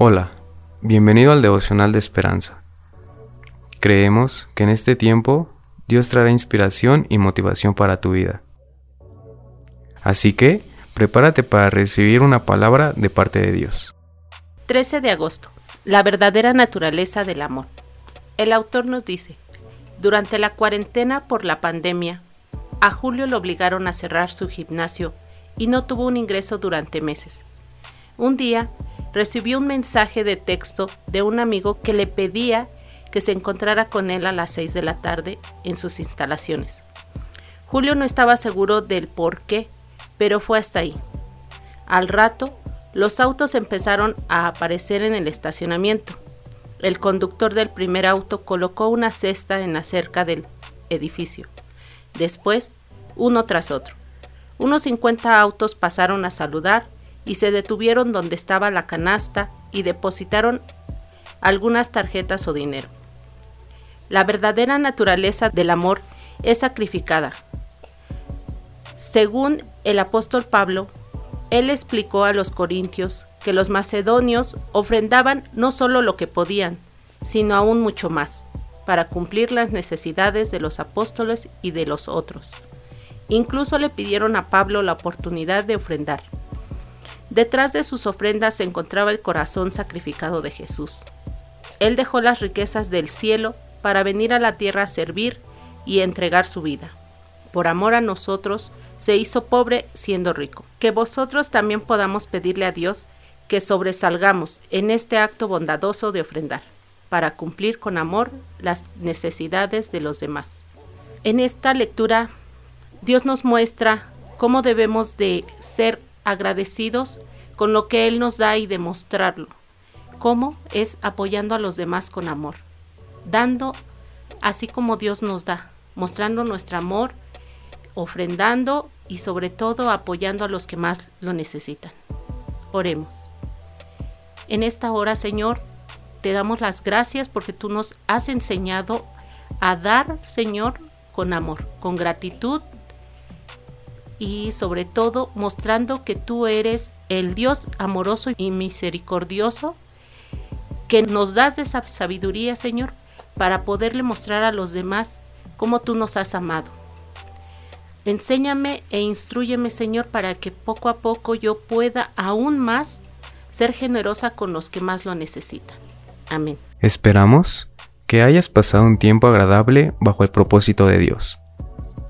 Hola, bienvenido al devocional de esperanza. Creemos que en este tiempo Dios traerá inspiración y motivación para tu vida. Así que, prepárate para recibir una palabra de parte de Dios. 13 de agosto. La verdadera naturaleza del amor. El autor nos dice, durante la cuarentena por la pandemia, a Julio lo obligaron a cerrar su gimnasio y no tuvo un ingreso durante meses. Un día recibió un mensaje de texto de un amigo que le pedía que se encontrara con él a las 6 de la tarde en sus instalaciones. Julio no estaba seguro del por qué, pero fue hasta ahí. Al rato, los autos empezaron a aparecer en el estacionamiento. El conductor del primer auto colocó una cesta en la cerca del edificio. Después, uno tras otro. Unos 50 autos pasaron a saludar y se detuvieron donde estaba la canasta y depositaron algunas tarjetas o dinero. La verdadera naturaleza del amor es sacrificada. Según el apóstol Pablo, él explicó a los corintios que los macedonios ofrendaban no solo lo que podían, sino aún mucho más, para cumplir las necesidades de los apóstoles y de los otros. Incluso le pidieron a Pablo la oportunidad de ofrendar. Detrás de sus ofrendas se encontraba el corazón sacrificado de Jesús. Él dejó las riquezas del cielo para venir a la tierra a servir y entregar su vida. Por amor a nosotros, se hizo pobre siendo rico. Que vosotros también podamos pedirle a Dios que sobresalgamos en este acto bondadoso de ofrendar, para cumplir con amor las necesidades de los demás. En esta lectura, Dios nos muestra cómo debemos de ser agradecidos con lo que Él nos da y demostrarlo. ¿Cómo? Es apoyando a los demás con amor, dando así como Dios nos da, mostrando nuestro amor, ofrendando y sobre todo apoyando a los que más lo necesitan. Oremos. En esta hora, Señor, te damos las gracias porque tú nos has enseñado a dar, Señor, con amor, con gratitud y sobre todo mostrando que tú eres el Dios amoroso y misericordioso, que nos das de esa sabiduría, Señor, para poderle mostrar a los demás cómo tú nos has amado. Enséñame e instruyeme, Señor, para que poco a poco yo pueda aún más ser generosa con los que más lo necesitan. Amén. Esperamos que hayas pasado un tiempo agradable bajo el propósito de Dios.